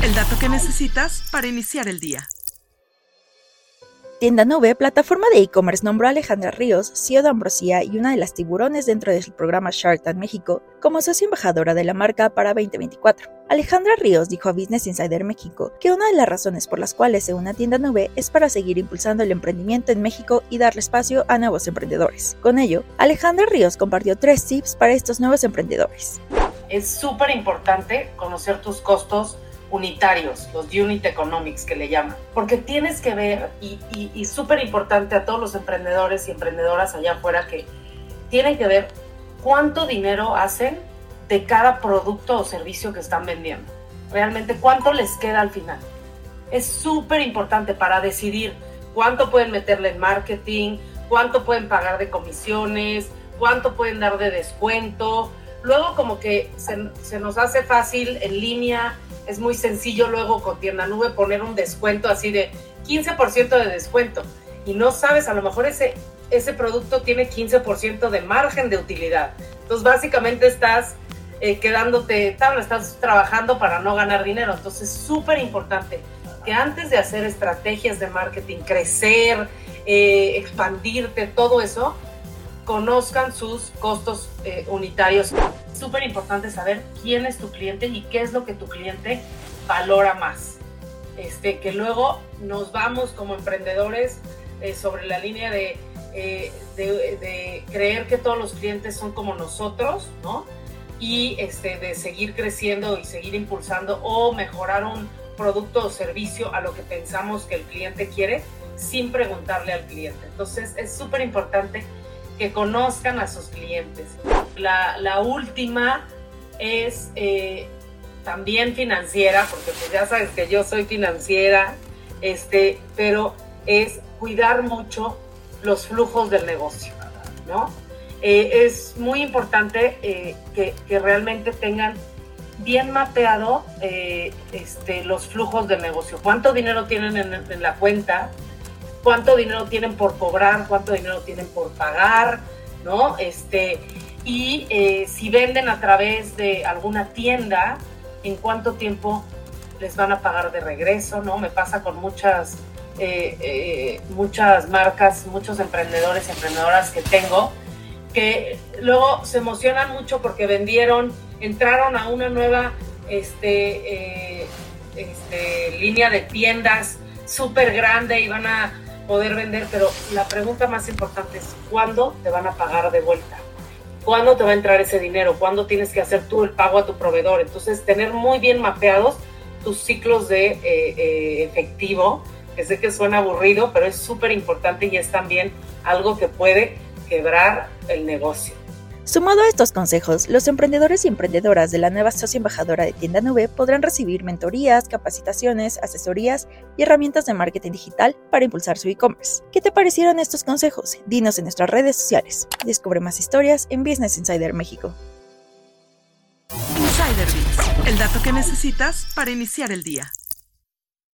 El dato que necesitas para iniciar el día. Tienda Nube, plataforma de e-commerce, nombró a Alejandra Ríos, CEO de Ambrosía y una de las tiburones dentro del programa Shark Tank México, como socia embajadora de la marca para 2024. Alejandra Ríos dijo a Business Insider México que una de las razones por las cuales se une a Tienda Nube es para seguir impulsando el emprendimiento en México y darle espacio a nuevos emprendedores. Con ello, Alejandra Ríos compartió tres tips para estos nuevos emprendedores. Es súper importante conocer tus costos unitarios, los unit economics que le llaman, porque tienes que ver, y, y, súper importante a todos los emprendedores y emprendedoras allá afuera, que tienen que ver cuánto dinero hacen de cada producto o servicio que están vendiendo. Realmente cuánto les queda al final. Es súper importante para decidir cuánto pueden meterle en marketing, cuánto pueden pagar de comisiones, cuánto pueden dar de descuento. Luego como que se, se nos hace fácil en línea es muy sencillo luego con Tienda Nube poner un descuento así de 15% de descuento y no sabes, a lo mejor ese, ese producto tiene 15% de margen de utilidad. Entonces básicamente estás eh, quedándote tabla, estás trabajando para no ganar dinero. Entonces es súper importante que antes de hacer estrategias de marketing, crecer, eh, expandirte, todo eso, conozcan sus costos eh, unitarios. Súper importante saber quién es tu cliente y qué es lo que tu cliente valora más. Este, que luego nos vamos como emprendedores eh, sobre la línea de, eh, de, de, creer que todos los clientes son como nosotros, ¿no? Y este, de seguir creciendo y seguir impulsando o mejorar un producto o servicio a lo que pensamos que el cliente quiere sin preguntarle al cliente. Entonces es súper importante que conozcan a sus clientes. La, última es eh, también financiera, porque pues ya sabes que yo soy financiera, este, pero es cuidar mucho los flujos del negocio, ¿no? Eh, es muy importante eh, que, realmente tengan bien mapeado este, los flujos del negocio. ¿Cuánto dinero tienen en, en la cuenta? cuánto dinero tienen por cobrar, cuánto dinero tienen por pagar, ¿no? Este, y eh, si venden a través de alguna tienda, en cuánto tiempo les van a pagar de regreso, ¿no? Me pasa con muchas, eh, eh, muchas marcas, muchos emprendedores y emprendedoras que tengo, que luego se emocionan mucho porque vendieron, entraron a una nueva este, este, línea de tiendas súper grande y van a poder vender, pero la pregunta más importante es ¿cuándo te van a pagar de vuelta? ¿Cuándo te va a entrar ese dinero? ¿Cuándo tienes que hacer tú el pago a tu proveedor? Entonces, tener muy bien mapeados tus ciclos de eh, eh, efectivo, que sé que suena aburrido, pero es súper importante y es también algo que puede quebrar el negocio. Sumado a estos consejos, los emprendedores y emprendedoras de la nueva socia embajadora de Tienda Nube podrán recibir mentorías, capacitaciones, asesorías y herramientas de marketing digital para impulsar su e-commerce. ¿Qué te parecieron estos consejos? Dinos en nuestras redes sociales. Descubre más historias en Business Insider México. Insider Bits, el dato que necesitas para iniciar el día.